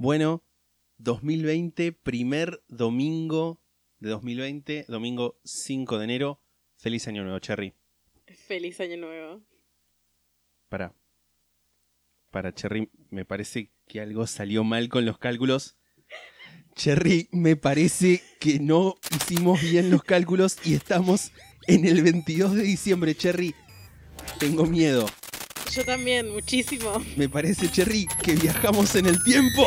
Bueno, 2020, primer domingo de 2020, domingo 5 de enero. Feliz año nuevo, Cherry. Feliz año nuevo. Para. Para, Cherry, me parece que algo salió mal con los cálculos. Cherry, me parece que no hicimos bien los cálculos y estamos en el 22 de diciembre, Cherry. Tengo miedo. Yo también, muchísimo. Me parece, Cherry, que viajamos en el tiempo.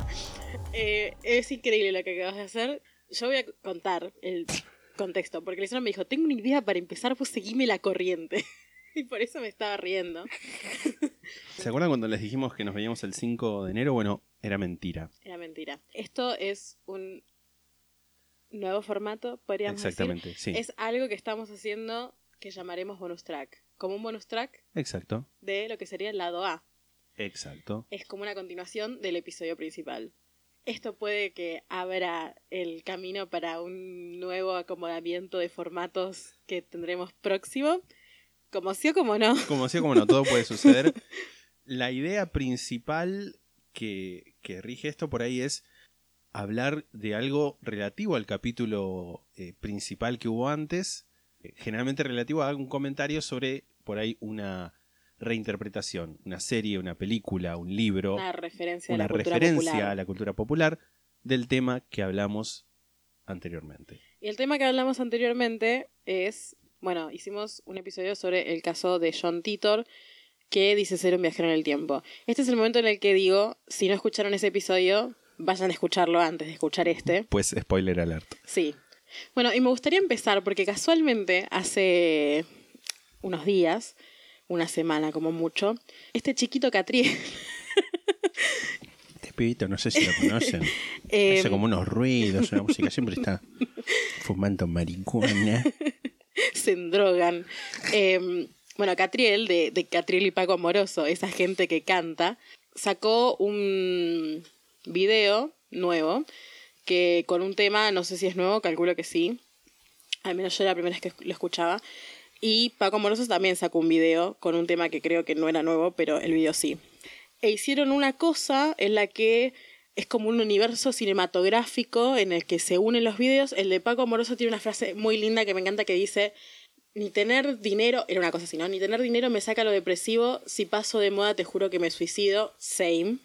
Eh, es increíble lo que acabas de hacer. Yo voy a contar el contexto, porque el me dijo, tengo una idea para empezar, pues seguime la corriente. y por eso me estaba riendo. ¿Se acuerdan cuando les dijimos que nos veíamos el 5 de enero? Bueno, era mentira. Era mentira. Esto es un nuevo formato, podríamos Exactamente, sí. decir. Es algo que estamos haciendo que llamaremos bonus track. Como un bonus track Exacto, de lo que sería el lado A. exacto. es como una continuación del episodio principal. Esto puede que abra el camino para un nuevo acomodamiento de formatos que tendremos próximo, como sí o como no. Como decía, como no, todo puede suceder. La idea principal que, que rige esto por ahí es hablar de algo relativo al capítulo eh, principal que hubo antes, eh, generalmente relativo a algún comentario sobre por ahí una reinterpretación, una serie, una película, un libro, Una referencia una a la cultura referencia a la cultura popular del tema que hablamos anteriormente. Y el tema que hablamos anteriormente es, bueno, hicimos un episodio sobre el caso de John Titor, que dice ser un viajero en el tiempo. Este es el momento en el que digo, si no escucharon ese episodio, vayan a escucharlo antes de escuchar este. Pues spoiler alert. Sí. Bueno, y me gustaría empezar porque casualmente hace unos días, una semana como mucho, este chiquito Catriel Este pibito, no sé si lo conocen. eh, Hace como unos ruidos, una música, siempre está fumando marihuana. se endrogan. Eh, bueno, Catriel, de, de Catriel y Paco Amoroso, esa gente que canta, sacó un video nuevo que con un tema, no sé si es nuevo, calculo que sí. Al menos yo era la primera vez que lo escuchaba. Y Paco Amoroso también sacó un video con un tema que creo que no era nuevo, pero el video sí. E hicieron una cosa en la que es como un universo cinematográfico en el que se unen los videos. El de Paco Amoroso tiene una frase muy linda que me encanta que dice, ni tener dinero, era una cosa así, ¿no? Ni tener dinero me saca lo depresivo, si paso de moda te juro que me suicido, same.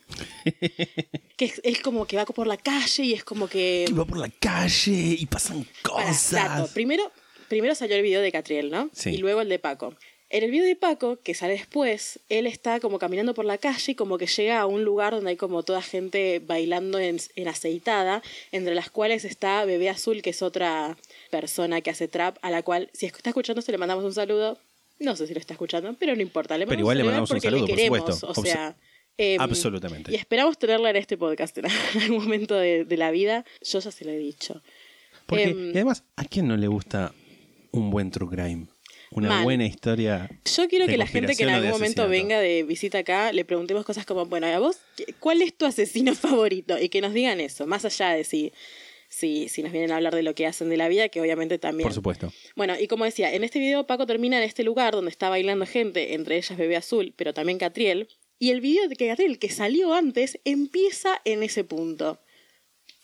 que es, es como que va por la calle y es como que... Iba por la calle y pasan cosas. dato. Primero, primero salió el video de Catriel, ¿no? Sí. Y luego el de Paco. En el video de Paco, que sale después, él está como caminando por la calle y como que llega a un lugar donde hay como toda gente bailando en, en aceitada, entre las cuales está Bebé Azul, que es otra persona que hace trap, a la cual, si está escuchando, se le mandamos un saludo. No sé si lo está escuchando, pero no importa. Le Pero igual le mandamos un saludo, por supuesto. O sea, em, Absolutamente. Y esperamos tenerla en este podcast en algún momento de, de la vida. Yo ya se lo he dicho. Porque, Em, y además, ¿a quién no le gusta un buen true crime? Una buena historia. Yo quiero de que la gente que en algún momento venga de visita acá le preguntemos cosas como, bueno, a vos, ¿qué- ¿cuál es tu asesino favorito? Y que nos digan eso, más allá de si, si, si nos vienen a hablar de lo que hacen de la vida, que obviamente también. Por supuesto. Bueno, y como decía, en este video Paco termina en este lugar donde está bailando gente, entre ellas Bebé Azul, pero también Catriel. Y el video de Catriel, que salió antes, empieza en ese punto.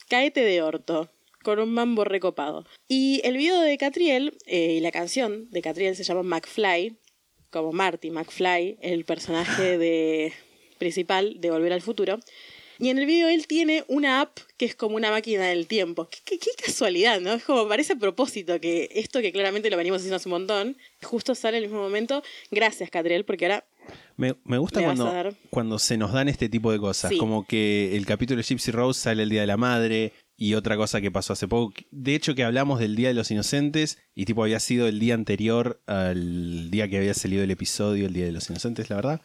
Caete de orto, con un mambo recopado. Y el video de Catriel, eh, y la canción de Catriel se llama McFly, como Marty McFly, el personaje de, principal de Volver al Futuro. Y en el video él tiene una app que es como una máquina del tiempo. Qué, qué- qué casualidad, ¿no? Es como parece a propósito que esto que claramente lo venimos haciendo hace un montón, justo sale en el mismo momento. Gracias, Catriel, porque ahora Me, me gusta cuando, cuando se nos dan este tipo de cosas. Sí. Como que el capítulo de Gypsy Rose sale el Día de la Madre. Y otra cosa que pasó hace poco, de hecho que hablamos del Día de los Inocentes y tipo había sido el día anterior al día que había salido el episodio, el Día de los Inocentes, la verdad.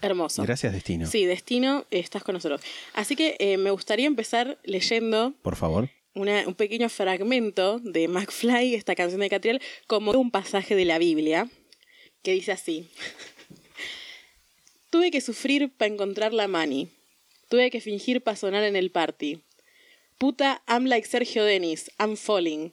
Hermoso. Gracias, Destino. Sí, Destino, estás con nosotros. Así que eh, me gustaría empezar leyendo Por favor. una- un pequeño fragmento de McFly, esta canción de Catriel, como un pasaje de la Biblia, que dice así. Tuve que sufrir para encontrar la mani. Tuve que fingir para sonar en el party. Puta, I'm like Sergio Denis, I'm falling.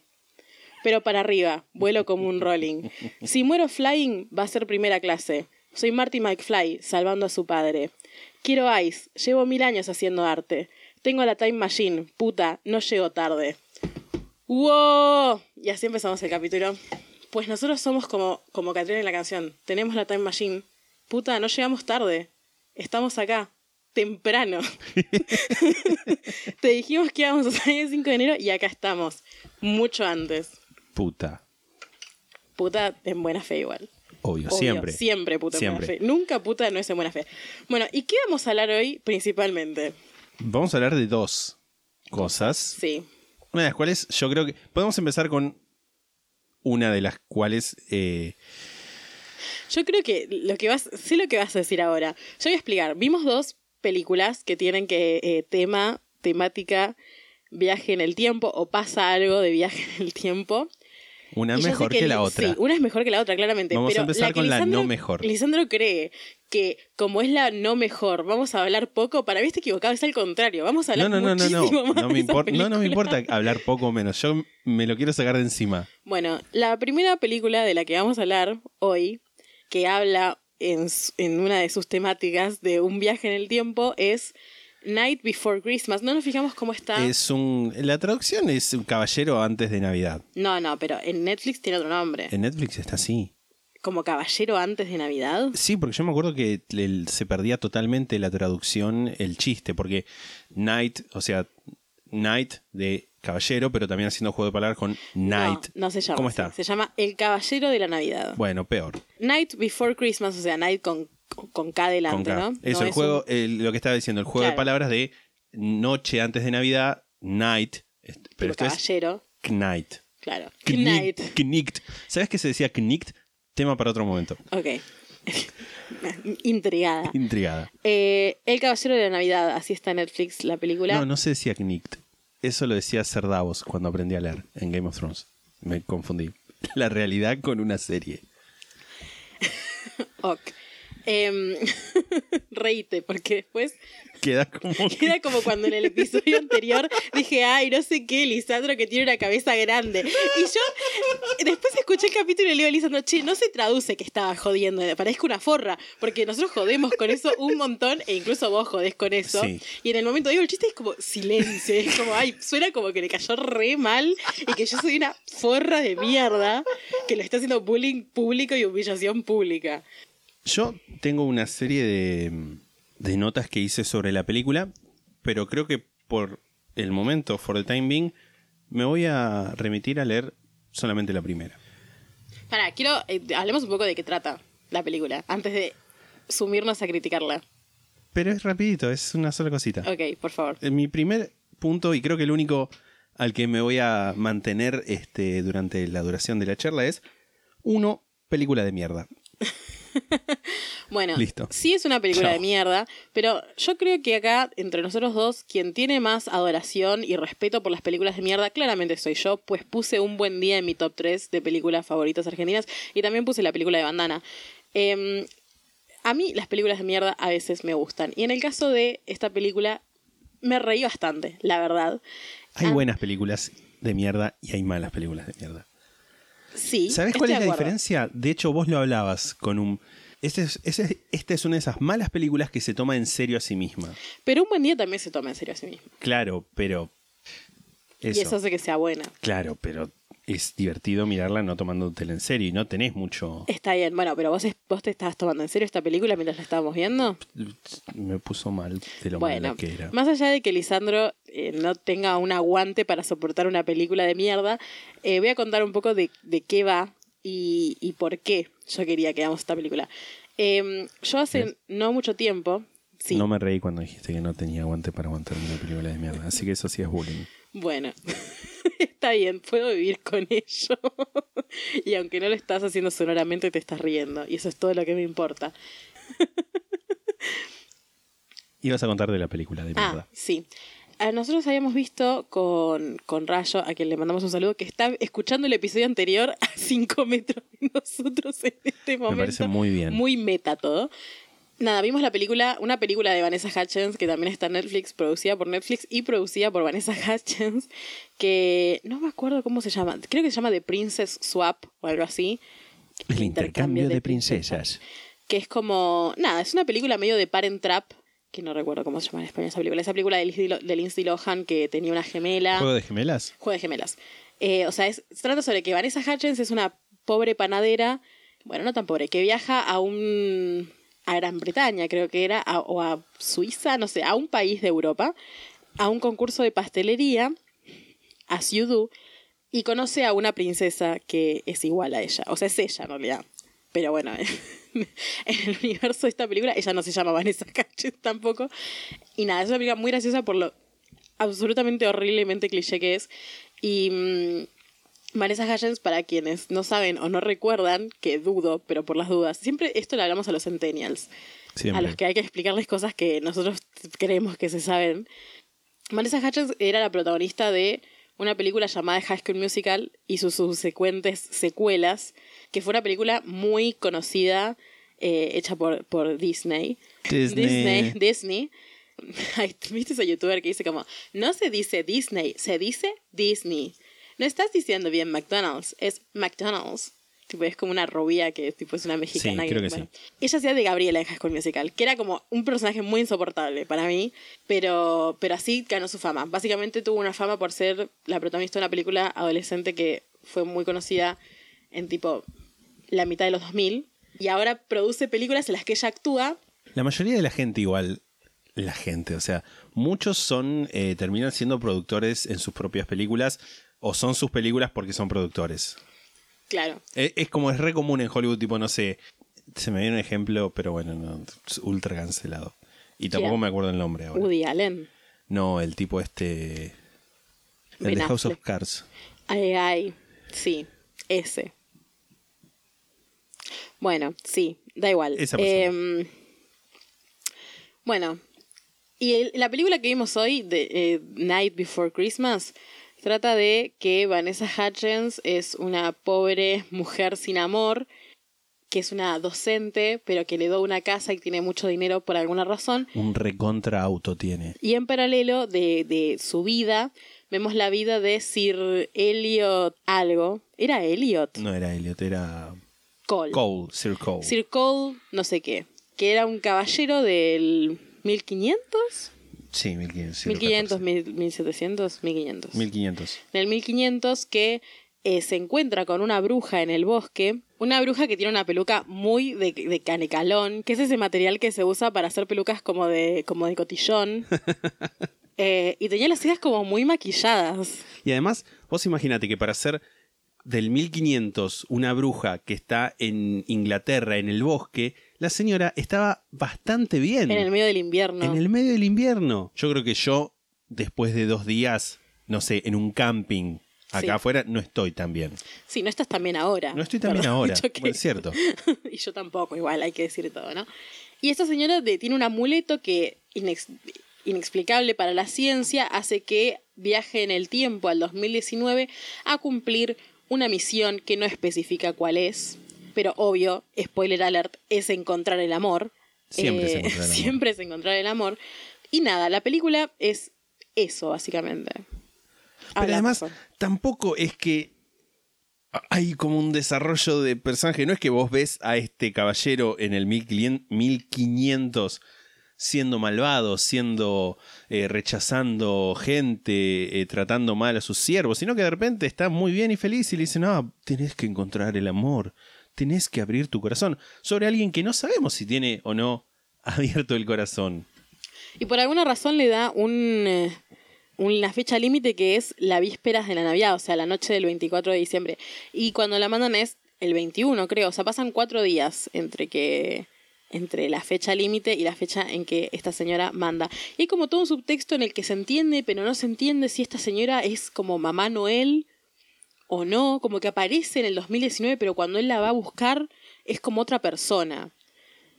Pero para arriba, vuelo como un rolling. Si muero flying, va a ser primera clase. Soy Marty McFly, salvando a su padre. Quiero ice, llevo mil años haciendo arte. Tengo la time machine, puta, no llego tarde. ¡Wow! Y así empezamos el capítulo. Pues nosotros somos como, como Catrina en la canción. Tenemos la time machine. Puta, no llegamos tarde. Estamos acá. Temprano. Te dijimos que íbamos a salir el 5 de enero y acá estamos. Mucho antes. Puta. Puta en buena fe igual. Obvio, Obvio, siempre. Siempre puta en Siempre. buena fe. Nunca puta no es en buena fe. Bueno, ¿y qué vamos a hablar hoy principalmente? Vamos a hablar de dos cosas. Sí. Una de las cuales yo creo que. Podemos empezar con una de las cuales. eh, Yo creo que lo que vas, sé lo que vas a decir ahora. Yo voy a explicar. Vimos dos películas que tienen que eh, tema, temática, viaje en el tiempo o pasa algo de viaje en el tiempo. una sé mejor que, Li- la otra. Sí, una es mejor que la otra, claramente. Vamos a pero empezar que con la Lisandro- no mejor. Lisandro cree que como es la no mejor, vamos a hablar poco. Para mí está equivocado, es al contrario. Vamos a hablar No, no, no, no, no. más No me, no, no me importa hablar poco o menos. Yo me lo quiero sacar de encima. Bueno, la primera película de la que vamos a hablar hoy, que habla en, una de sus temáticas de un viaje en el tiempo, es Night Before Christmas. No nos fijamos cómo está. Es un. La traducción es un caballero antes de Navidad. No, no, pero en Netflix tiene otro nombre. En Netflix está así. Como Caballero antes de Navidad. Sí, porque yo me acuerdo que el- se perdía totalmente la traducción, el chiste, porque Night, o sea, Night de caballero, pero también haciendo juego de palabras con Night. No, no se llama. ¿Cómo así. está? Se llama El Caballero de la Navidad. Bueno, peor. Night Before Christmas, o sea, Night con, con K Con delante, K. ¿no? Eso, No el es juego, un- el- lo que estaba diciendo, el juego de palabras de noche antes de Navidad, Night, pero esto es caballero. Knight. Claro. Knight. Night. Knight. ¿Sabes qué se decía Knight? Tema para otro momento. Ok. Intrigada. Intrigada. Eh, el Caballero de la Navidad, así está en Netflix la película. No, no se decía Knight. Eso lo decía Ser Davos cuando aprendí a leer en Game of Thrones. Me confundí. La realidad con una serie. Ok. Em, reíte, porque después Queda como. queda como cuando en el episodio anterior dije, ay, no sé qué, Lisandro que tiene una cabeza grande. Y yo después escuché el capítulo y le digo a Lisandro, che, no se traduce que estaba jodiendo, parezco una forra, porque nosotros jodemos con eso un montón e incluso vos jodés con eso. Sí. Y en el momento digo el chiste es como silencio, es como, ay, suena como que le cayó re mal y que yo soy una forra de mierda que lo está haciendo bullying público y humillación pública. Yo tengo una serie de, de notas que hice sobre la película, pero creo que por el momento, for the time being, me voy a remitir a leer solamente la primera. Para, quiero. eh, hablemos un poco de qué trata la película, antes de sumirnos a criticarla. Pero es rapidito, es una sola cosita. Ok, por favor. Eh, Mi primer punto, y creo que el único al que me voy a mantener este, durante la duración de la charla es, uno, película de mierda. Bueno, Listo. sí es una película Chao. de mierda, pero yo creo que acá, entre nosotros dos, quien tiene más adoración y respeto por las películas de mierda, claramente soy yo, pues puse un buen día en mi top 3 de películas favoritas argentinas y también puse la película de Bandana. Em, a mí las películas de mierda a veces me gustan. Y en el caso de esta película, me reí bastante, la verdad. Hay Ah. buenas películas de mierda y hay malas películas de mierda. Sí. ¿Sabes estoy cuál es la acuerdo. diferencia? De hecho, vos lo hablabas con un... Este es, esta es una de esas malas películas que se toma en serio a sí misma. Pero un buen día también se toma en serio a sí mismo. Claro, pero... Eso, Y eso hace que sea buena. Claro, pero es divertido mirarla no tomándotela en serio y no tenés mucho... Está bien, bueno, pero vos, es- vos te estabas tomando en serio esta película mientras la estábamos viendo. Me puso mal de lo Bueno, mala que era. más allá de que Lisandro eh, no tenga un aguante para soportar una película de mierda, eh, voy a contar un poco de, de qué va y, y por qué yo quería que hagamos esta película. Eh, yo hace ¿Ves? no mucho tiempo, sí, No me reí cuando dijiste que no tenía aguante para aguantar una película de mierda. Así que eso sí es bullying. Bueno, está bien, puedo vivir con ello. y aunque no lo estás haciendo sonoramente, te estás riendo. Y eso es todo lo que me importa. Ibas a contar de la película, de Ah, verdad. sí. A nosotros habíamos visto con, con Rayo, a quien le mandamos un saludo, que está escuchando el episodio anterior a 5 metros de nosotros en este momento. parece muy bien. Muy meta todo. Nada, vimos la película, una película de Vanessa Hutchins, que también está en Netflix, producida por Netflix y producida por Vanessa Hutchins, que no me acuerdo cómo se llama, creo que se llama The Princess Swap o algo así. El intercambio de princesas. Que es como, nada, es una película medio de Parent Trap, que no recuerdo cómo se llama en español esa película, esa película de Lindsay de Lindsay Lohan que tenía una gemela. ¿Juego de gemelas? Juego de gemelas. Eh, o sea, es, se trata sobre que Vanessa Hutchins es una pobre panadera, bueno, no tan pobre, que viaja a un. A Gran Bretaña, creo que era, a- o a Suiza, no sé, a un país de Europa, a un concurso de pastelería, as you do, y conoce a una princesa que es igual a ella. O sea, es ella en realidad. Pero bueno, en el universo de esta película, ella no se llama Vanessa Hutchins tampoco. Y nada, es una película muy graciosa por lo absolutamente horriblemente cliché que es. Y mm, Vanessa Hutchins, para quienes no saben o no recuerdan, que dudo, pero por las dudas, siempre esto le hablamos a los centennials, Siempre. a los que hay que explicarles cosas que nosotros creemos que se saben. Vanessa Hutchins era la protagonista de una película llamada High School Musical y sus subsecuentes secuelas, que fue una película muy conocida, eh, hecha por, por Disney. Disney. Disney. Disney. ¿Viste ese youtuber que dice como, no se dice Disney, se dice Disney? No estás diciendo bien McDonald's, es McDonald's. Tipo, es como una rubia que tipo, es una mexicana. Sí, creo que bueno. Ella hacía de Gabriela en High School Musical, que era como un personaje muy insoportable para mí, pero, pero así ganó su fama. Básicamente tuvo una fama por ser la protagonista de una película adolescente que fue muy conocida en tipo la mitad de los 2000 y ahora produce películas en las que ella actúa La mayoría de la gente igual, la gente, o sea, muchos son, eh, terminan siendo productores en sus propias películas o son sus películas porque son productores. Claro. Es, es como es re común en Hollywood, tipo, no sé, se me viene un ejemplo, pero bueno, no, es ultra cancelado. Y tampoco me acuerdo el nombre ahora. Woody Allen. No, el tipo este... El Ben de House of. Cards. Ay, ay. Sí, ese. Bueno, sí, da igual. Esa. Em, bueno, y el- la película que vimos hoy, de eh, Night Before Christmas, trata de que Vanessa Hutchins es una pobre mujer sin amor, que es una docente, pero que le da una casa y tiene mucho dinero por alguna razón. Un recontra auto tiene. Y en paralelo de, de su vida, vemos la vida de Sir Elliot algo. ¿Era Elliot? No era Elliot, era Cole. Cole, Sir Cole. Sir Cole, no sé qué. Que era un caballero del 1500, Sí, 1500. siglo 1500, XIV. mil- 1700, 1500. 1500. En el 1500 que eh, se encuentra con una bruja en el bosque. Una bruja que tiene una peluca muy de, de canecalón, que es ese material que se usa para hacer pelucas como de, como de cotillón. Eh, y tenía las cejas como muy maquilladas. Y además, vos imagínate que para ser del 1500 una bruja que está en Inglaterra, en el bosque, la señora estaba bastante bien. En el medio del invierno. En el medio del invierno. Yo creo que yo, después de dos días, no sé, en un camping acá Sí. afuera, no estoy tan bien. Sí, no estás también ahora. No estoy tan bien ahora. dicho que- Bueno, es cierto. y yo tampoco, igual, hay que decir todo, ¿no? Y esta señora de- tiene un amuleto que, inex- inexplicable para la ciencia, hace que viaje en el tiempo al 2019 a cumplir una misión que no especifica cuál es, pero obvio, spoiler alert, es encontrar el amor. Siempre es Eh, encontrar el amor. Siempre es encontrar el amor. Y nada, la película es eso, básicamente. Pero además, tampoco es que hay como un desarrollo de personaje. No es que vos ves a este caballero en el 1500 1500 siendo malvado, siendo eh, rechazando gente, eh, tratando mal a sus siervos, sino que de repente está muy bien y feliz y le dicen, no, tenés que encontrar el amor, tenés que abrir tu corazón sobre alguien que no sabemos si tiene o no abierto el corazón. Y por alguna razón le da un, eh, una fecha límite que es la vísperas de la Navidad, o sea, la noche del 24 de diciembre. Y cuando la mandan es el 21, creo. O sea, pasan cuatro días entre que entre la fecha límite y la fecha en que esta señora manda. Y hay como todo un subtexto en el que se entiende, pero no se entiende si esta señora es como mamá Noel o no, como que aparece en el 2019, pero cuando él la va a buscar es como otra persona.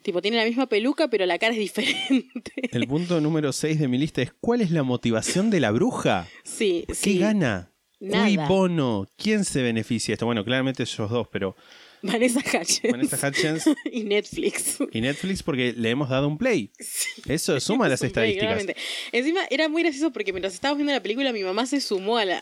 Tipo, tiene la misma peluca, pero la cara es diferente. El punto número 6 de mi lista es ¿cuál es la motivación de la bruja? Sí, ¿Qué sí. gana? Nada. Cui bono? ¿Quién se beneficia de esto? Bueno, claramente ellos dos, pero Vanessa Hutchins. Vanessa Hutchins y Netflix. y Netflix porque le hemos dado un play. Eso suma las Es play, estadísticas. claramente. Encima era muy gracioso porque mientras estábamos viendo la película mi mamá se sumó a la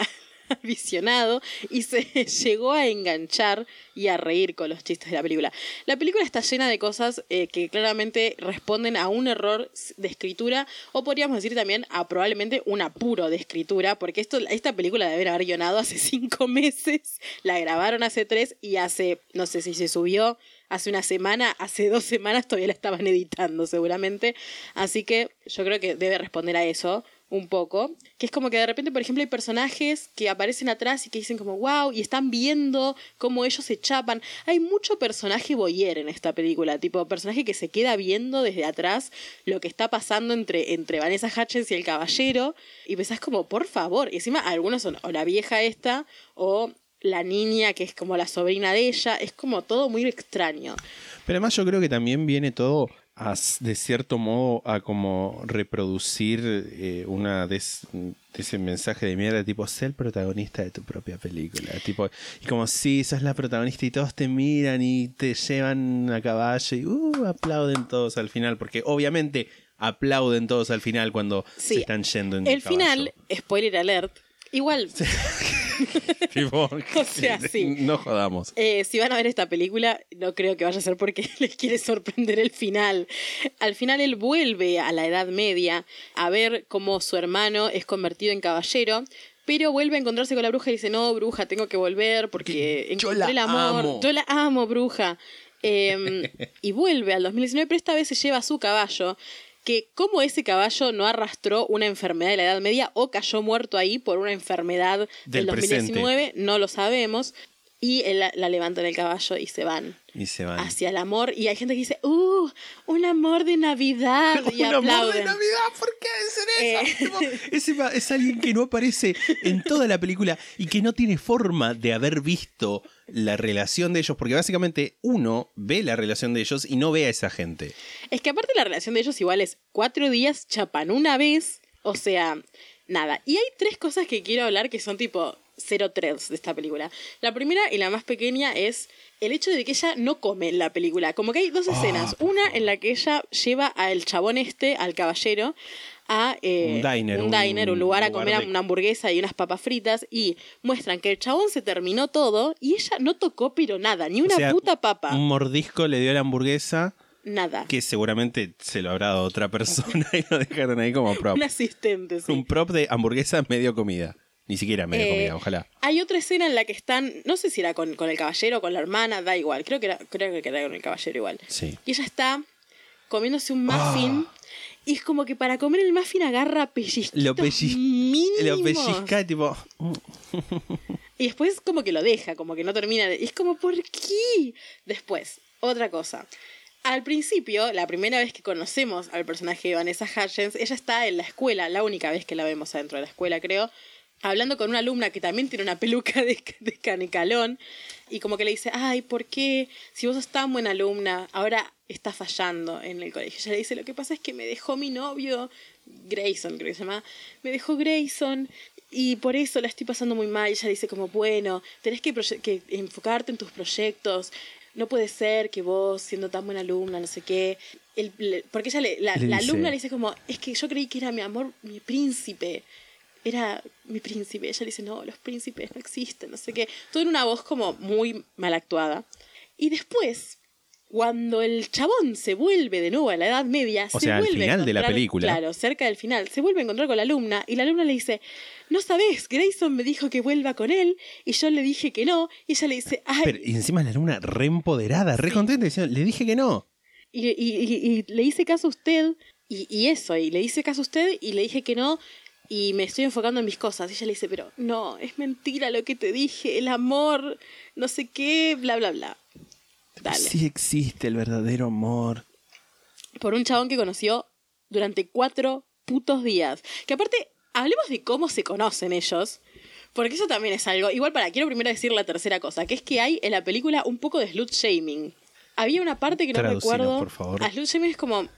visionado y se llegó a enganchar y a reír con los chistes de la película. La película está llena de cosas eh, que claramente responden a un error de escritura o podríamos decir también a probablemente un apuro de escritura porque esto, esta película deben haber guionado hace cinco meses, la grabaron hace tres y hace, no sé si se subió hace una semana, hace dos semanas todavía la estaban editando seguramente. Así que yo creo que debe responder a eso un poco. Que es como que de repente, por ejemplo, hay personajes que aparecen atrás y que dicen como wow y están viendo cómo ellos se chapan. Hay mucho personaje boyer en esta película, tipo personaje que se queda viendo desde atrás lo que está pasando entre, entre Vanessa Hutchins y el caballero. Y pensás como, por favor. Y encima algunos son o la vieja esta o la niña que es como la sobrina de ella. Es como todo muy extraño. Pero además yo creo que también viene todo a, de cierto modo a como reproducir eh, una de, es- de ese mensaje de mierda tipo ser el protagonista de tu propia película tipo y como si sos la protagonista y todos te miran y te llevan a caballo y uh, aplauden todos al final porque obviamente aplauden todos al final cuando Sí. se están yendo en El caballo. final, spoiler alert, igual Tipo, O sea, sí. no jodamos Eh, si van a ver esta película, no creo que vaya a ser porque les quiere sorprender el final. Al final él vuelve a la Edad Media a ver cómo su hermano es convertido en caballero, pero vuelve a encontrarse con la bruja y dice, no, bruja, tengo que volver porque Yo encontré la el amor. amo". Yo la amo, bruja. Eh, y vuelve al 2019, pero esta vez se lleva su caballo. Que como ese caballo no arrastró una enfermedad de la Edad Media o cayó muerto ahí por una enfermedad del, Del presente. 2019, no lo sabemos. Y la levantan el caballo y se van y se van hacia el amor. Y hay gente que dice, ¡Uh! Un amor de Navidad. Y Un amor de. Navidad, ¿por qué dicen eso? Eh. Ese es alguien que no aparece en toda la película y que no tiene forma de haber visto la relación de ellos, porque básicamente uno ve la relación de ellos y no ve a esa gente. Es que aparte la relación de ellos igual es cuatro días, chapan una vez. O sea, nada. Y hay tres cosas que quiero hablar que son tipo cero threads de esta película. La primera y la más pequeña es el hecho de que ella no come en la película. Como que hay dos escenas. Una en la que ella lleva al chabón este, al caballero, a eh, Un diner, un, un diner, un lugar a comer de- una hamburguesa y unas papas fritas y muestran que el chabón se terminó todo y ella no tocó pero nada, ni una O sea, puta papa, Un mordisco le dio a la hamburguesa nada. que seguramente se lo habrá dado otra persona y lo dejaron ahí como prop. Un asistente, sí. Un prop de hamburguesa medio comida. Ni siquiera medio Eh, comida, ojalá. Hay otra escena en la que están, no sé si era con, con el caballero o con la hermana, da igual, creo que era, creo que era con el caballero igual. Sí. Y ella está comiéndose un muffin y es como que para comer el muffin agarra pellizquitos Lo, mínimos. lo pellizca, tipo. Y después como que lo deja, como que no termina. de- Y es como, ¿por qué? Después, otra cosa. Al principio, la primera vez que conocemos al personaje de Vanessa Hutchins, ella está en la escuela, la única vez que la vemos adentro de la escuela, creo, hablando con una alumna que también tiene una peluca de, de canicalón, y como que le dice, ay, ¿por qué? Si vos sos tan buena alumna, ahora está fallando en el colegio. Ella le dice, lo que pasa es que me dejó mi novio, Grayson, creo que se llama, me dejó Grayson, y por eso la estoy pasando muy mal. Ella dice como, bueno, tenés que, enfocarte en tus proyectos. No puede ser que vos, siendo tan buena alumna, no sé qué. El- porque ella le, la, Le la dice- alumna le dice como, es que yo creí que era mi amor, mi príncipe. Era mi príncipe. Ella le dice, no, los príncipes no existen, no sé qué. Todo en una voz como muy mal actuada. Y después, cuando el chabón se vuelve de nuevo a la Edad Media, O se sea, al vuelve a final de la película. Claro, cerca del final, se vuelve a encontrar con la alumna y la alumna le dice, no sabes, Grayson me dijo que vuelva con él y yo le dije que no y ella le dice, ay, Pero, y encima la luna re empoderada, re contenta, diciendo, le dije que no. y, y- y- y le hice caso a usted y, y eso, y le hice caso a usted y le dije que no y me estoy enfocando en mis cosas. Y ella le dice, pero no, es mentira lo que te dije, el amor, no sé qué, bla, bla, bla. Dale. Sí existe el verdadero amor. por un chabón que conoció durante cuatro putos días. Que aparte, hablemos de cómo se conocen ellos. Porque eso también es algo. Igual para, quiero primero decir la tercera cosa, que es que hay en la película un poco de slut shaming. Había una parte que no Traducinos, recuerdo. por favor. A slut shaming es como.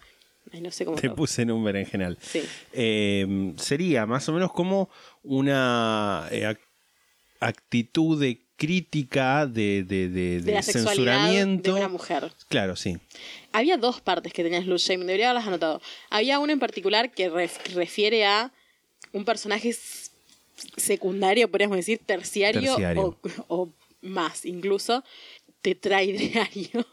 Ay, no sé cómo. Te lo- puse en un berenjenal. Sí. Eh, sería más o menos como una eh, ac- actitud de crítica de, de, de- De la censuramiento. de una mujer. Claro, sí. Había dos partes que tenía slut shaming, debería haberlas anotado. Había una en particular que ref- refiere a un personaje secundario, podríamos decir, terciario, Terciario. O, o más, incluso tetraidreario.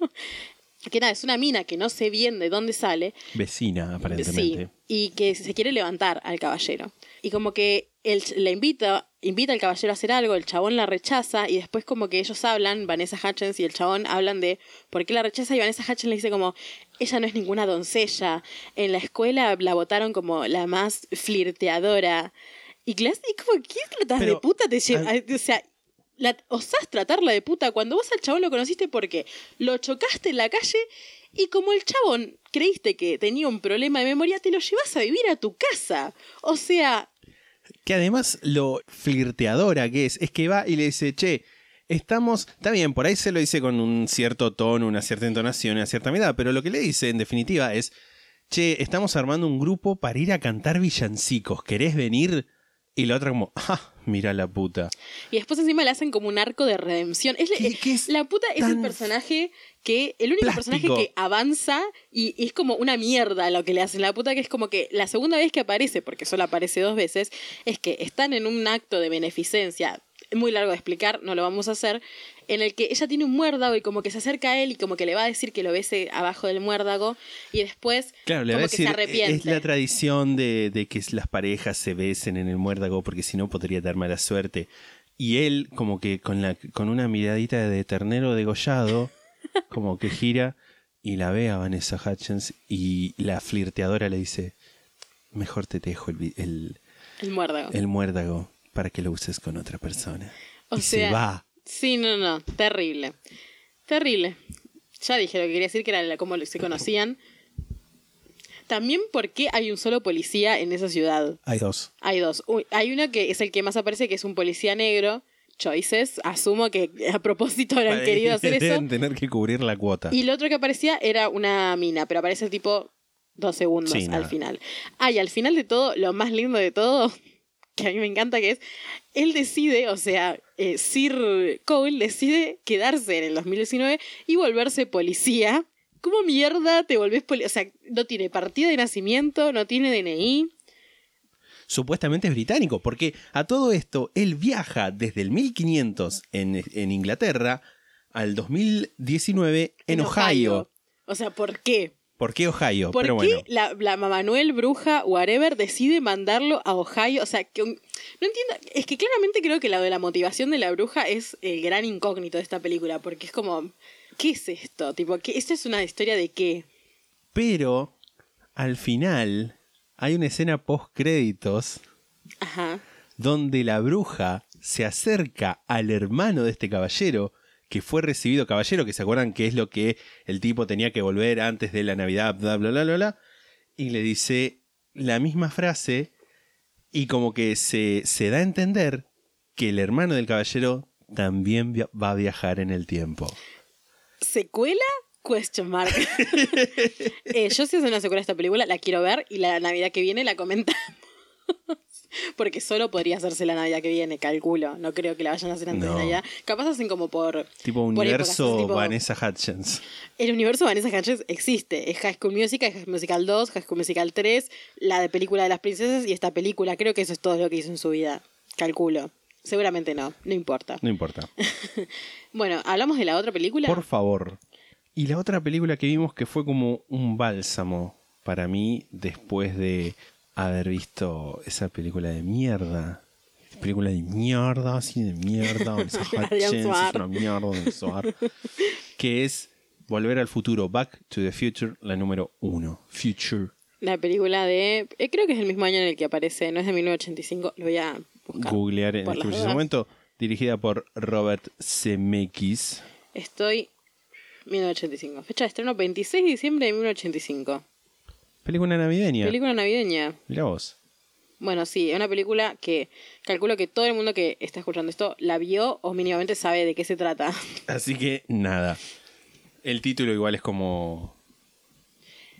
Que nada, es una mina que no sé bien de dónde sale, Vecina, aparentemente. Sí, y que se quiere levantar al caballero. Y como que él le invita, invita al caballero a hacer algo, el chabón la rechaza y después como que ellos hablan, Vanessa Hutchins y el chabón hablan de por qué la rechaza y Vanessa Hutchins le dice como, ella no es ninguna doncella, en la escuela la votaron como la más flirteadora. Y Glass, y como, ¿qué tratas de puta te lleva? al- O sea, la, osás tratarla de puta cuando vos al chabón lo conociste porque lo chocaste en la calle y como el chabón creíste que tenía un problema de memoria, te lo llevas a vivir a tu casa. O sea, Que además lo flirteadora que es, es que va y le dice, che, estamos, está bien, por ahí se lo dice con un cierto tono, una cierta entonación, una cierta mirada, pero lo que le dice en definitiva es, che, estamos armando un grupo para ir a cantar villancicos, ¿querés venir? Y la otra como, ah, mira la puta. y después encima le hacen como un arco de redención. Es, ¿Qué- qué es la puta es el personaje que, el único personaje que avanza y, y es como una mierda lo que le hacen. La puta que es como que la segunda vez que aparece, porque solo aparece dos veces, es que están en un acto de beneficencia muy largo de explicar, no lo vamos a hacer, en el que ella tiene un muérdago y como que se acerca a él y como que le va a decir que lo bese abajo del muérdago y después Claro, le como va a que decir, se arrepiente. es la tradición de, de que las parejas se besen en el muérdago porque si no podría dar mala suerte. Y él, como que con, la, con una miradita de ternero degollado, como que gira y la ve a Vanessa Hutchins y la flirteadora le dice, mejor te dejo el, el, el muérdago. el muérdago para que lo uses con otra persona. O y sea, se va. Sí, no, no, terrible. Terrible. Ya dije lo que quería decir, que era cómo se conocían. También porque hay un solo policía en esa ciudad. Hay dos. Hay dos. Uy, hay uno que es el que más aparece, que es un policía negro. Choices. Asumo que a propósito habrán querido hacer eso. Deben tener que cubrir la cuota. Y el otro que aparecía era una mina, pero aparece tipo dos segundos Sí, al nada. final. Ah, y al final de todo, lo más lindo de todo, que a mí me encanta, que es, él decide, o sea, eh, Sir Cole decide quedarse en el 2019 y volverse policía. ¿Cómo mierda te volvés policía? O sea, no tiene partida de nacimiento, no tiene DNI. supuestamente es británico, porque a todo esto él viaja desde el 1500 en, en Inglaterra al 2019 en, Ohio. O sea, ¿por qué? ¿Por qué Ohio? ¿Por Pero qué bueno, la, la Manuel, bruja, whatever, decide mandarlo a Ohio? O sea, que un- no entiendo. Es que claramente creo que la de la motivación de la bruja es el gran incógnito de esta película, porque es como, ¿qué es esto? Tipo, ¿qué, ¿esto es una historia de qué? pero al final hay una escena post créditos Ajá. donde la bruja se acerca al hermano de este caballero que fue recibido caballero, que se acuerdan que es lo que el tipo tenía que volver antes de la Navidad, bla, bla, bla, bla, bla, y le dice la misma frase y como que se, se da a entender que el hermano del caballero también va a viajar en el tiempo. ¿Secuela? Question mark. Eh, yo si hace una secuela de esta película, la quiero ver y la Navidad que viene la comentamos. Porque solo podría hacerse la Navidad que viene, calculo. No creo que la vayan a hacer antes No. de Navidad. Capaz hacen como por. Tipo por épocas, universo tipo- Vanessa Hutchins. El universo Vanessa Hudgens existe. Es High School Musical, High School Musical 2, High School Musical 3, la de película de las princesas y esta película. Creo que eso es todo lo que hizo en su vida. Calculo. Seguramente no, no importa. No importa. Bueno, ¿hablamos de la otra película? Por favor. Y la otra película que vimos que fue como un bálsamo para mí después de haber visto esa película de mierda. Película de mierda, así de mierda, es una mierda de Suar. que es Volver al futuro, Back to the Future, la número uno. Future. La película de. eh, creo que es el mismo año en el que aparece, no es de 1985. Lo voy a buscar. Googlear en este preciso momento. Dirigida por Robert Zemeckis. Estoy 1985. Fecha de estreno 26 de diciembre de 1985. Película navideña. Película navideña. Mirá vos. Bueno, sí, es una película que calculo que todo el mundo que está escuchando esto la vio o mínimamente sabe de qué se trata. Así que nada. El título igual es como...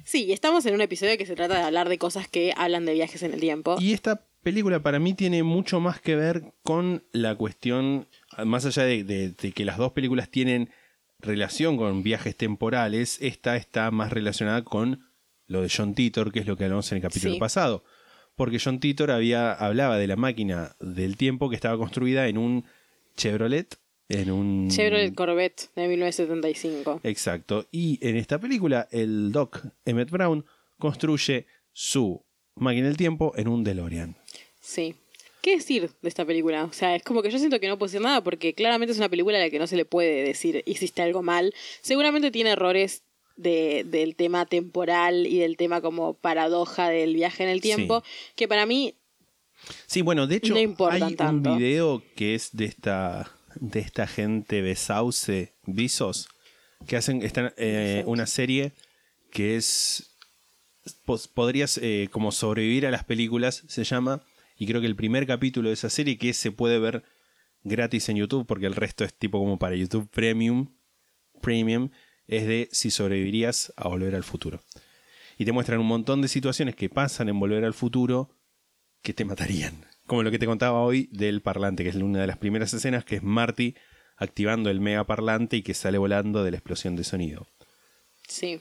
Sí, estamos en un episodio que se trata de hablar de cosas que hablan de viajes en el tiempo. Y esta película para mí tiene mucho más que ver con la cuestión, más allá de, de- de que las dos películas tienen relación con viajes temporales, esta está más relacionada con lo de John Titor, que es lo que hablamos en el capítulo Sí. pasado. Porque John Titor había, hablaba de la máquina del tiempo que estaba construida en un Chevrolet, en un... Chevrolet Corvette de 1975. Exacto. Y en esta película, el Doc Emmett Brown construye su máquina del tiempo en un DeLorean. Sí. ¿Qué decir de esta película? O sea, es como que yo siento que no puedo decir nada porque claramente es una película a la que no se le puede decir hiciste algo mal. Seguramente tiene errores de, del tema temporal y del tema como paradoja del viaje en el tiempo, que para mí Sí, bueno, de hecho No hay tanto. un video que es de esta de esta gente de Sauce, Visos, que hacen están, eh, una serie que es podrías eh, como sobrevivir a las películas se llama y creo que el primer capítulo de esa serie que se puede ver gratis en YouTube porque el resto es tipo como para YouTube Premium Premium es de si sobrevivirías a volver al futuro y te muestran un montón de situaciones que pasan en volver al futuro que te matarían. Como lo que te contaba hoy del parlante, que es una de las primeras escenas, que es Marty activando el mega parlante y que sale volando de la explosión de sonido. Sí.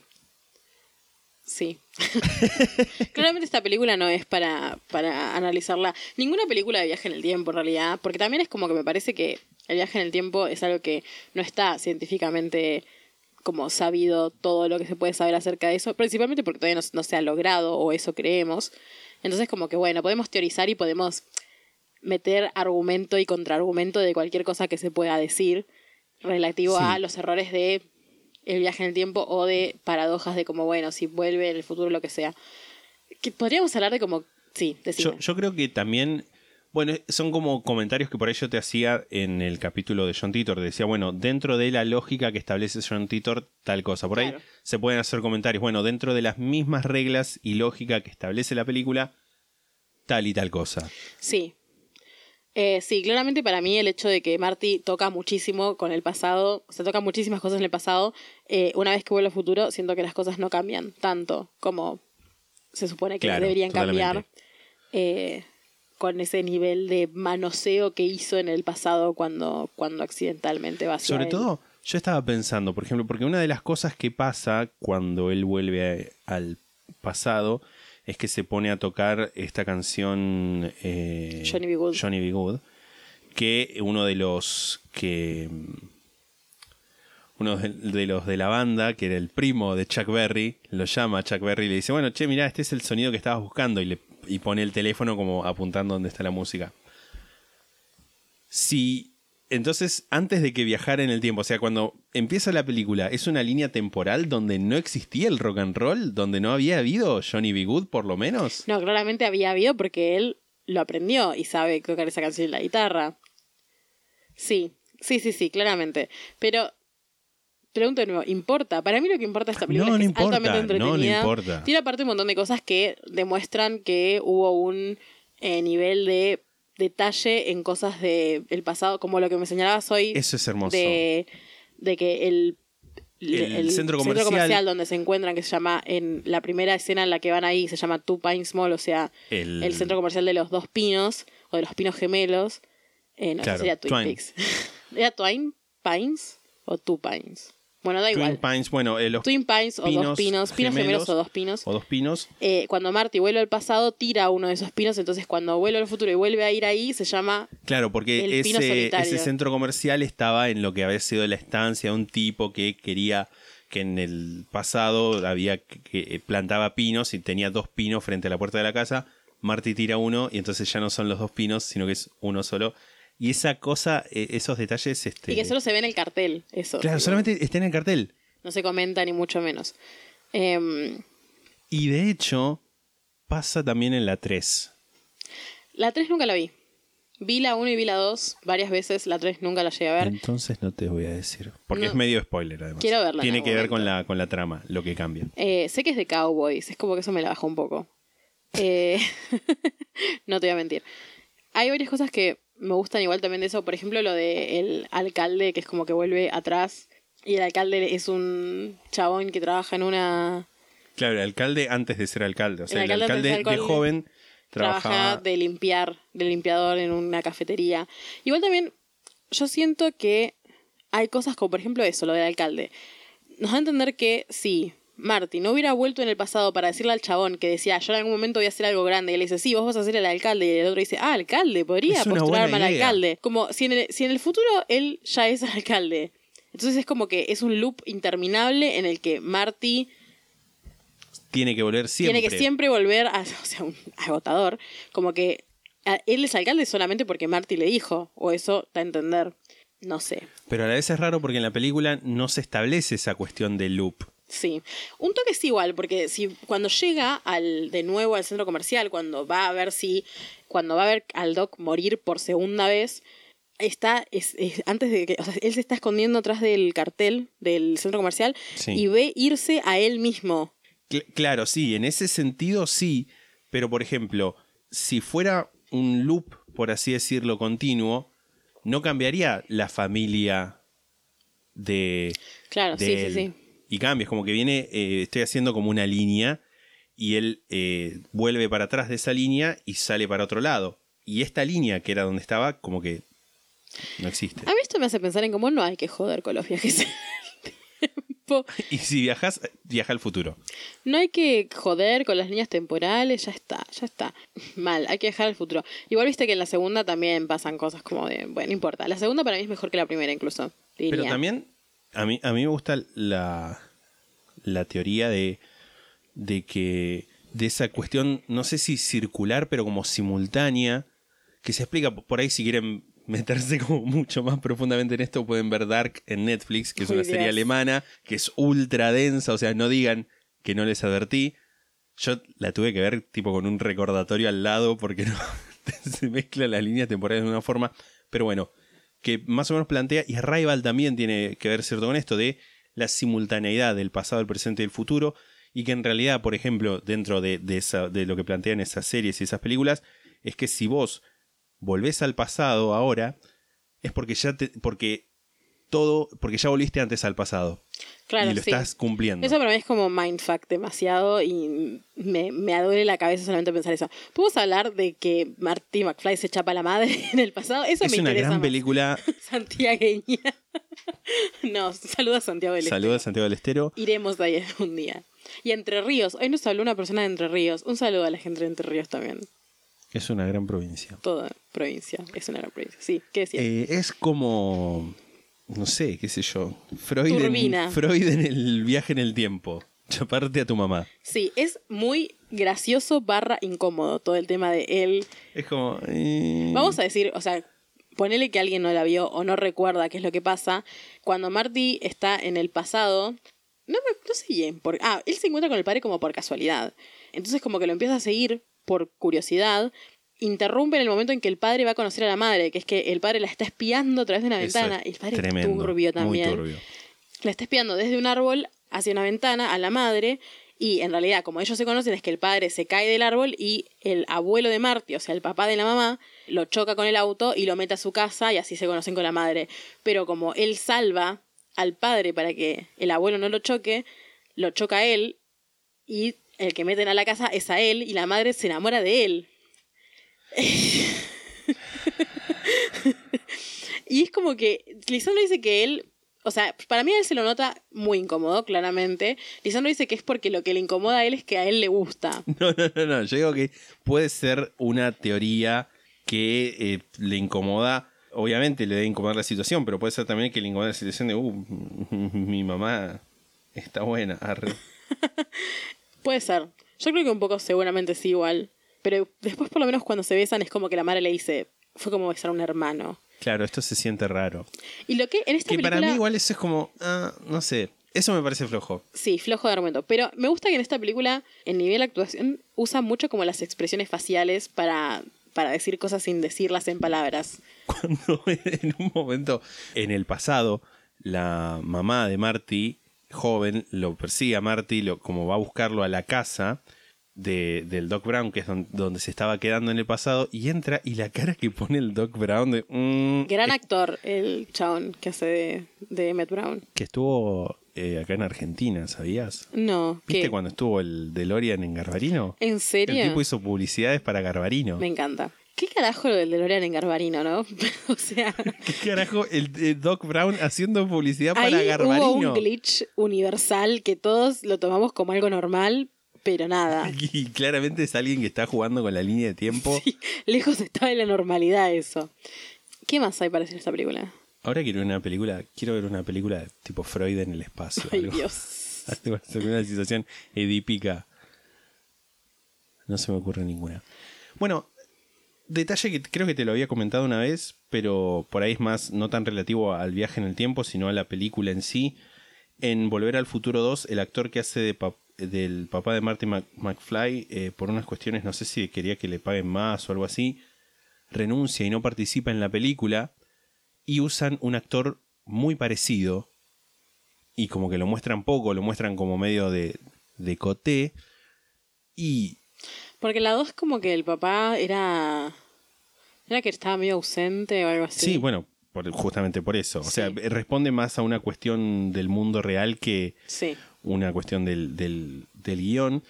Sí. Claramente esta película no es para, para analizarla. Ninguna película de viaje en el tiempo, en realidad. Porque también es como que me parece que el viaje en el tiempo es algo que no está científicamente como sabido todo lo que se puede saber acerca de eso. Principalmente porque todavía no, no se ha logrado o eso creemos. Entonces como que bueno, podemos teorizar y podemos meter argumento y contraargumento de cualquier cosa que se pueda decir relativo Sí. a los errores de el viaje en el tiempo o de paradojas de como, bueno, si vuelve en el futuro, lo que sea. Que podríamos hablar de como, sí. Yo, yo creo que también, bueno, son como comentarios que por ahí yo te hacía en el capítulo de John Titor. Decía, bueno, dentro de la lógica que establece John Titor, tal cosa. Por ahí se pueden hacer comentarios, bueno, dentro de las mismas reglas y lógica que establece la película, tal y tal cosa. Sí. Eh, sí, claramente para mí el hecho de que Marty toca muchísimo con el pasado, o sea, toca muchísimas cosas en el pasado, eh, una vez que vuelve al futuro, siento que las cosas no cambian tanto como se supone que Claro, deberían totalmente. cambiar eh, con ese nivel de manoseo que hizo en el pasado cuando, cuando accidentalmente va Sobre todo, yo estaba pensando, por ejemplo, porque una de las cosas que pasa cuando él vuelve a- al pasado es que se pone a tocar esta canción eh, Johnny B. Good. Johnny B. Good, que uno de los que uno de, de los de la banda, que era el primo de Chuck Berry, lo llama a Chuck Berry y le dice, bueno, che, mirá, este es el sonido que estabas buscando y le y pone el teléfono como apuntando donde está la música. Si entonces, antes de que viajara en el tiempo, o sea, cuando empieza la película, ¿es una línea temporal donde no existía el rock and roll? ¿Donde no había habido Johnny B. Good, por lo menos? No, claramente había habido porque él lo aprendió y sabe tocar esa canción en la guitarra. Sí, sí, sí, sí, claramente. Pero, pregunto de nuevo, ¿importa? Para mí lo que importa de esta película No, es no que importa, es altamente no, no entretenida. importa. Tiene aparte un montón de cosas que demuestran que hubo un eh, nivel de detalle en cosas del pasado, como lo que me señalabas hoy. Eso es hermoso. De, de que el, El centro comercial- donde se encuentran, que se llama, en la primera escena en la que van ahí, se llama Two Pines Mall, o sea, El- el, centro comercial de los dos pinos, o de los pinos gemelos. Eh, no, Claro, sería Twin Twine. Peaks. ¿Era Twine Pines o Two Pines? Bueno, da Twin igual. Pines, bueno, eh, los Twin Pines o dos pinos, pinos gemelos o dos pinos. O dos pinos. Eh, cuando Marty vuelve al pasado, tira uno de esos pinos, entonces cuando vuelve al futuro y vuelve a ir ahí, se llama Claro, porque El ese, ese centro comercial estaba en lo que había sido la estancia de un tipo que quería que en el pasado había que, que plantaba pinos y tenía dos pinos frente a la puerta de la casa. Marty tira uno y entonces ya no son los dos pinos, sino que es uno solo. Y esa cosa, eh, esos detalles, este, Y que solo se ve en el cartel, eso. claro, solamente está en el cartel. No se comenta ni mucho menos. Em, Y de hecho, pasa también en la 3. la 3 nunca la vi. Vi la 1 y vi la 2 varias veces, la 3 nunca la llegué a ver. Entonces no te voy a decir. Porque No. es medio spoiler, además. Quiero verla en Tiene que ver con la, con la trama, lo que cambia. Eh, sé que es de Cowboys, es como que eso me la bajó un poco. Eh, no te voy a mentir. Hay varias cosas que me gustan igual también de eso. Por ejemplo, lo de el alcalde, que es como que vuelve atrás. Y el alcalde es un chabón que trabaja en una. Claro, el alcalde antes de ser alcalde. O sea, el El alcalde, de de joven trabaja trabajaba. de limpiar, de limpiador en una cafetería. Igual también, yo siento que hay cosas como, por ejemplo, eso, lo del alcalde. Nos da a entender que si Marty no hubiera vuelto en el pasado para decirle al chabón que decía, yo en algún momento voy a hacer algo grande, y él dice, sí, vos vas a ser el alcalde, y el otro dice, ah, alcalde, podría postularme al alcalde. Como si en, el, si en el futuro él ya es alcalde. Entonces es como que es un loop interminable en el que Marty Tiene que volver siempre. tiene que siempre volver a, o sea, un agotador, como que él es alcalde solamente porque Marty le dijo, o eso da a entender, no sé. Pero a la vez es raro porque en la película no se establece esa cuestión de loop. Sí, un toque es igual, porque si cuando llega al de nuevo al centro comercial, cuando va a ver si, cuando va a ver al Doc morir por segunda vez, está, es, es- antes de que, o sea, él se está escondiendo atrás del cartel del centro comercial Sí. y ve irse a él mismo. Cl- claro, sí, en ese sentido sí. Pero por ejemplo, si fuera un loop, por así decirlo, continuo, no cambiaría la familia de, Claro, de sí, él. sí, sí. Y cambia, es como que viene, eh, estoy haciendo como una línea y él eh, vuelve para atrás de esa línea y sale para otro lado. Y esta línea, que era donde estaba, como que no existe. A mí esto me hace pensar en cómo no hay que joder con los viajes en el tiempo. Y si viajas, viaja al futuro. No hay que joder con las líneas temporales, ya está, ya está. Mal, hay que dejar al futuro. Igual viste que en la segunda también pasan cosas como de, bueno, no importa. La segunda para mí es mejor que la primera incluso, diría. Pero también a mí, a mí me gusta la, la teoría de, de que de esa cuestión, no sé si circular, pero como simultánea, que se explica por ahí si quieren meterse como mucho más profundamente en esto, pueden ver Dark en Netflix, que es una serie alemana, que es ultra densa, o sea, no digan que no les advertí. Yo la tuve que ver tipo con un recordatorio al lado porque no se mezclan las líneas temporales de una forma. Pero bueno, que más o menos plantea, y Arrival también tiene que ver cierto con esto, de la simultaneidad del pasado, el presente y el futuro, y que en realidad, por ejemplo, dentro de, de esa, de lo que plantean esas series y esas películas, es que si vos volvés al pasado ahora, es porque ya te, porque todo, porque ya volviste antes al pasado. Claro, y lo sí. estás cumpliendo. Eso para mí es como mindfuck demasiado y me, me duele la cabeza solamente pensar eso. ¿Podemos hablar de que Marty McFly se chapa la madre en el pasado? Eso es me una interesa gran más. película. Santiagueña. no, saluda a Santiago del Estero. Saludos a Santiago del Estero. Iremos ahí un día. Y Entre Ríos. Hoy nos habló una persona de Entre Ríos. Un saludo a la gente de Entre Ríos también. Es una gran provincia. Toda provincia. Es una gran provincia. Sí, ¿qué decías? Eh, es como. No sé, qué sé yo. Freud en, Freud en el viaje en el tiempo. Chaparte a tu mamá. Sí, es muy gracioso barra incómodo todo el tema de él. Es como. eh, Vamos a decir, o sea, ponele que alguien no la vio o no recuerda qué es lo que pasa. Cuando Marty está en el pasado, no, me, no sé bien, por, ah, él se encuentra con el padre como por casualidad. Entonces como que lo empieza a seguir por curiosidad. Interrumpe en el momento en que el padre va a conocer a la madre, que es que el padre la está espiando a través de una eso ventana. el padre tremendo, es turbio también. Muy turbio. La está espiando desde un árbol hacia una ventana a la madre. Y en realidad, como ellos se conocen, es que el padre se cae del árbol y el abuelo de Marty, o sea, el papá de la mamá, lo choca con el auto y lo mete a su casa y así se conocen con la madre. Pero como él salva al padre para que el abuelo no lo choque, lo choca a él y el que meten a la casa es a él y la madre se enamora de él. Y es como que Lisandro dice que él, o sea, para mí él se lo nota muy incómodo, claramente. Lisandro dice que es porque lo que le incomoda a él es que a él le gusta. No, no, no, no. Yo digo que puede ser una teoría que eh, le incomoda. Obviamente le debe incomodar la situación, pero puede ser también que le incomoda la situación de, uh, mi mamá está buena. arre. Puede ser. Yo creo que un poco seguramente sí igual. Pero después por lo menos cuando se besan es como que la madre le dice, fue como besar a un hermano. Claro, esto se siente raro. Y lo que en esta Que película... para mí igual eso es como, ah, no sé, eso me parece flojo. Sí, flojo de argumento. Pero me gusta que en esta película, en nivel de actuación, usa mucho como las expresiones faciales para para decir cosas sin decirlas en palabras. Cuando en un momento, en el pasado, la mamá de Marty, joven, lo persigue a Marty, lo, como va a buscarlo a la casa de, del Doc Brown, que es don- donde, se estaba quedando en el pasado, y entra y la cara que pone el Doc Brown de... mm, Gran es actor, el chabón que hace de, de Emmett Brown. que estuvo eh, acá en Argentina, ¿sabías? No, ¿Viste ¿qué? cuando estuvo el DeLorean en Garbarino? ¿En El serio? tipo hizo publicidades para Garbarino. Me encanta. ¿Qué carajo lo del DeLorean en Garbarino, no? o sea, ¿Qué carajo? El, el Doc Brown haciendo publicidad ahí para hubo Garbarino. un glitch universal que todos lo tomamos como algo normal, pero nada. Y claramente es alguien que está jugando con la línea de tiempo. Sí, lejos está de la normalidad eso. ¿Qué más hay para decir esta película? Ahora quiero una película, quiero ver una película tipo Freud en el espacio. Ay, algo. Dios. Una situación edípica. No se me ocurre ninguna. Bueno, detalle que creo que te lo había comentado una vez, pero por ahí es más no tan relativo al viaje en el tiempo, sino a la película en sí. En Volver al Futuro 2, el actor que hace de pap- del papá de Marty Mc- McFly, eh, por unas cuestiones, no sé si quería que le paguen más o algo así, renuncia y no participa en la película y usan un actor muy parecido y como que lo muestran poco, lo muestran como medio de, de coté y Porque la 2 como que el papá era... Era que estaba medio ausente o algo así. sí, bueno, por- justamente por eso, o sea, responde más a una cuestión del mundo real que Sí. Una cuestión del, del, del guion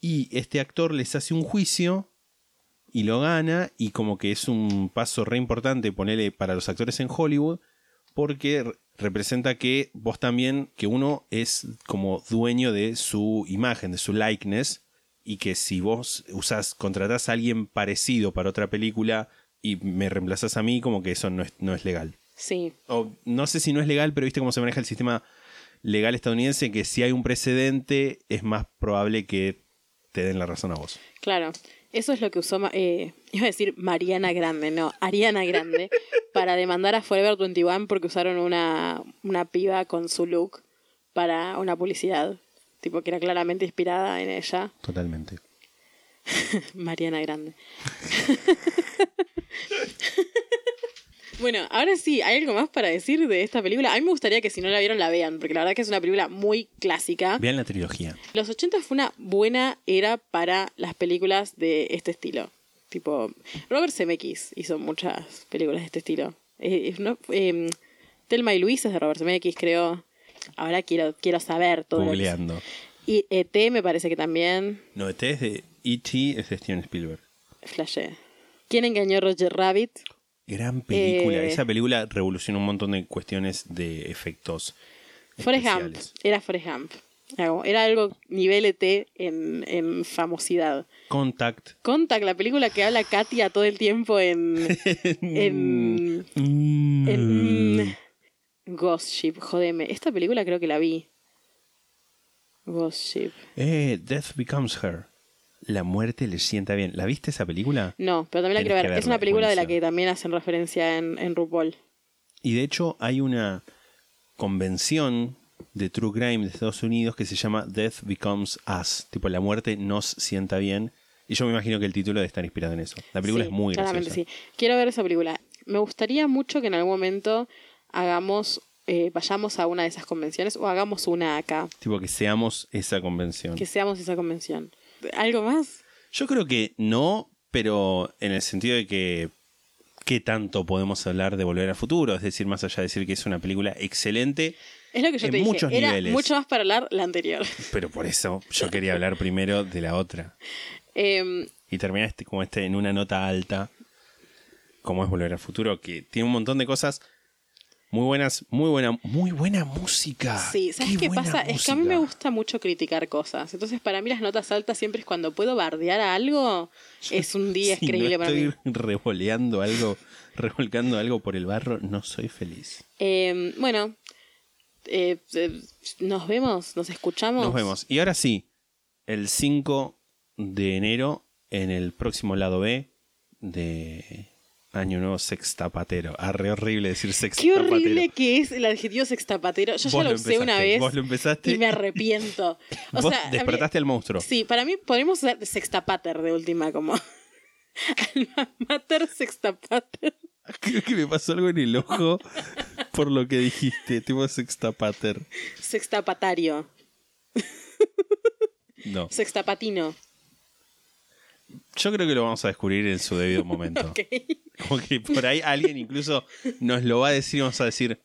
y este actor les hace un juicio y lo gana y como que es un paso re importante ponerle para los actores en Hollywood porque re- representa que vos también, que uno es como dueño de su imagen, de su likeness y que si vos usás, contratás a alguien parecido para otra película y me reemplazás a mí, como que eso no es, no es legal. Sí. O no sé si no es legal, pero viste cómo se maneja el sistema legal estadounidense, que si hay un precedente es más probable que te den la razón a vos. Claro, eso es lo que usó, eh, iba a decir Mariana Grande, no, Ariana Grande, para demandar a Forever 21 porque usaron una, una piba con su look para una publicidad, tipo que era claramente inspirada en ella, Totalmente. Mariana Grande. Bueno, ahora sí, ¿hay algo más para decir de esta película? A mí me gustaría que si no la vieron la vean, porque la verdad que es una película muy clásica. Vean la trilogía. Los 80 fue una buena era para las películas de este estilo. Tipo, Robert Zemeckis hizo muchas películas de este estilo. Eh, eh, no, eh, Telma y Luis es de Robert Zemeckis, creo. Ahora quiero, quiero saber todo. Googleando. Y ET me parece que también. No, este es de E.T., es de Steven Spielberg. Flashé. ¿Quién engañó a Roger Rabbit? Gran película. Eh. Esa película revolucionó un montón de cuestiones de efectos. Forrest Gump. Era Forrest Gump. Era algo nivel ET en, en famosidad. Contact. Contact, la película que habla Katia todo el tiempo en. en. Mm. en Ghost Ship, jodeme. Esta película creo que la vi. Ghost Ship. Eh, Death Becomes Her. La muerte le sienta bien. ¿La viste esa película? No, pero también la Tenés quiero ver. es una película de la que también hacen referencia en, en RuPaul. Y de hecho hay una convención de True Crime de Estados Unidos que se llama Death Becomes Us. Tipo, la muerte nos sienta bien. Y yo me imagino que el título debe estar inspirado en eso. La película Sí, es muy claramente graciosa. sí. Quiero ver esa película. Me gustaría mucho que en algún momento hagamos, eh, vayamos a una de esas convenciones o hagamos una acá. Tipo, que seamos esa convención. Que seamos esa convención. ¿Algo más? Yo creo que no, pero en el sentido de que qué tanto podemos hablar de Volver al Futuro, es decir, más allá de decir que es una película excelente, Es lo que yo En te dije. muchos Era niveles. mucho más para hablar la anterior. pero por eso yo quería hablar primero de la otra Em, y terminar este como este en una nota alta, como es Volver al Futuro, que tiene un montón de cosas muy buenas, muy buena, muy buena música. Sí, ¿sabes qué, pasa? Es que a mí me gusta mucho criticar cosas. Entonces, para mí las notas altas siempre es cuando puedo bardear a algo, es un día Si increíble no para mí. estoy revoleando algo, revolcando algo por el barro, no soy feliz. Eh, bueno, eh, eh, nos vemos, nos escuchamos. Nos vemos. Y ahora sí, el 5 de enero, en el próximo lado B de Año Nuevo Sextapatero. Ah, re horrible decir Qué sextapatero. horrible que es el adjetivo sextapatero. Yo Vos ya lo usé una vez Vos lo empezaste. y me arrepiento. O vos sea, despertaste al monstruo. Sí, para mí podemos usar sextapater de última como. Alma Mater Sextapater. Creo que me pasó algo en el ojo por lo que dijiste, tipo sextapater. Sextapatario. No. Sextapatino. Yo creo que lo vamos a descubrir en su debido momento. Ok. Como que por ahí alguien incluso nos lo va a decir y vamos a decir,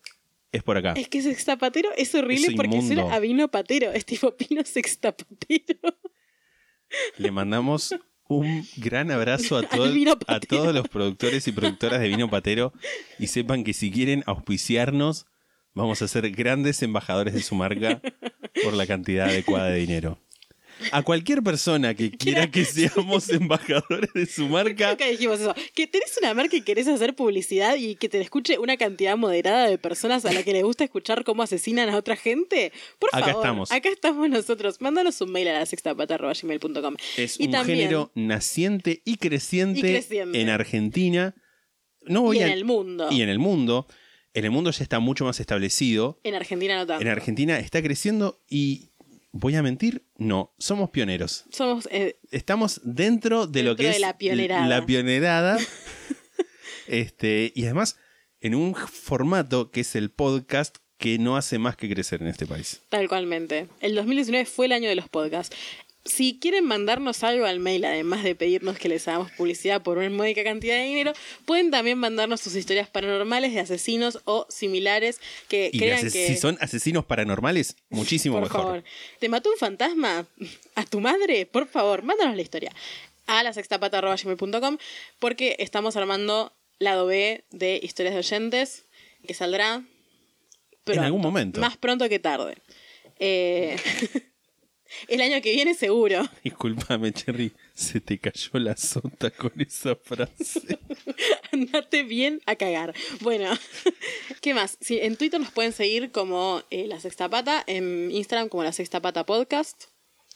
es por acá. Es que sextapatero es horrible Es porque suena a vino patero. Es tipo pino sextapatero. Le mandamos un gran abrazo a, todo- a todos los productores y productoras de vino patero y sepan que si quieren auspiciarnos, vamos a ser grandes embajadores de su marca por la cantidad adecuada de dinero. A cualquier persona que quiera que seamos embajadores de su marca, Nunca dijimos eso. Que tenés una marca y querés hacer publicidad y que te escuche una cantidad moderada de personas a la que les gusta escuchar cómo asesinan a otra gente. Por Acá favor, estamos. acá estamos nosotros. Mándanos un mail a la sextapata.gmail.com. es Y un también- género naciente y creciente, Y creciente. en Argentina. No voy Y en a- el mundo. Y en el mundo. En el mundo ya está mucho más establecido. En Argentina no tanto. En Argentina está creciendo y. ¿Voy a mentir? No, somos pioneros. Somos eh, Estamos dentro de lo que de es la pionerada. la pionerada. este, y además, en un formato que es el podcast que no hace más que crecer en este país. Tal cualmente. El 2019 fue el año de los podcasts. Si quieren mandarnos algo al mail, además de pedirnos que les hagamos publicidad por una módica cantidad de dinero, pueden también mandarnos sus historias paranormales de asesinos o similares que Y crean que... si son asesinos paranormales, muchísimo por mejor. favor. ¿Te mató un fantasma? ¿A tu madre? Por favor, mándanos la historia. A la sextapata.gmail.com porque estamos armando lado B de historias de oyentes que saldrá pronto. algún momento. Más pronto que tarde. Eh, el año que viene seguro. Disculpame, Cherry, se te cayó la sota con esa frase. Andate bien a cagar. Bueno, ¿qué más? Sí, en Twitter nos pueden seguir como eh, La Sextapata, en Instagram como La Sextapata Podcast.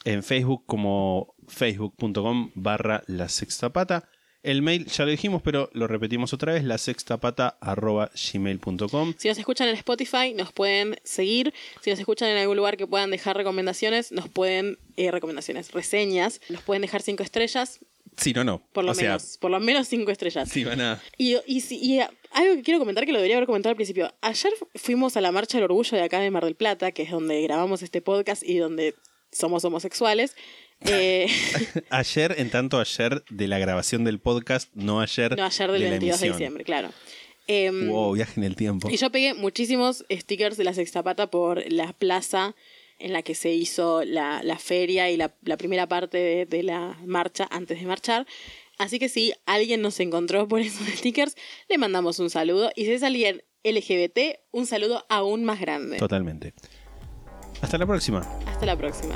en Facebook como facebook.com barra la sexta pata. El mail ya lo dijimos, pero lo repetimos otra vez, la sextapata arroba gmail.com. Si nos escuchan en Spotify, nos pueden seguir. Si nos escuchan en algún lugar que puedan dejar recomendaciones, nos pueden, eh, recomendaciones, reseñas, nos pueden dejar cinco estrellas, Sí, no, no. por lo o sea, menos, por lo menos cinco estrellas. si van a... Y, y, eh, algo que quiero comentar que lo debería haber comentado al principio. Ayer fuimos a la Marcha del Orgullo de acá de Mar del Plata, que es donde grabamos este podcast y donde somos homosexuales. Eh, Ayer, en tanto ayer de la grabación del podcast, no ayer, no, ayer del de la 22 de diciembre, claro. Em, Wow, viaje en el tiempo. Y yo pegué muchísimos stickers de la Sextapata por la plaza en la que se hizo la, la feria y la, la primera parte de, de la marcha antes de marchar. Así que si alguien nos encontró por esos stickers, le mandamos un saludo. Y si es alguien LGBT, un saludo aún más grande. Totalmente. Hasta la próxima. Hasta la próxima.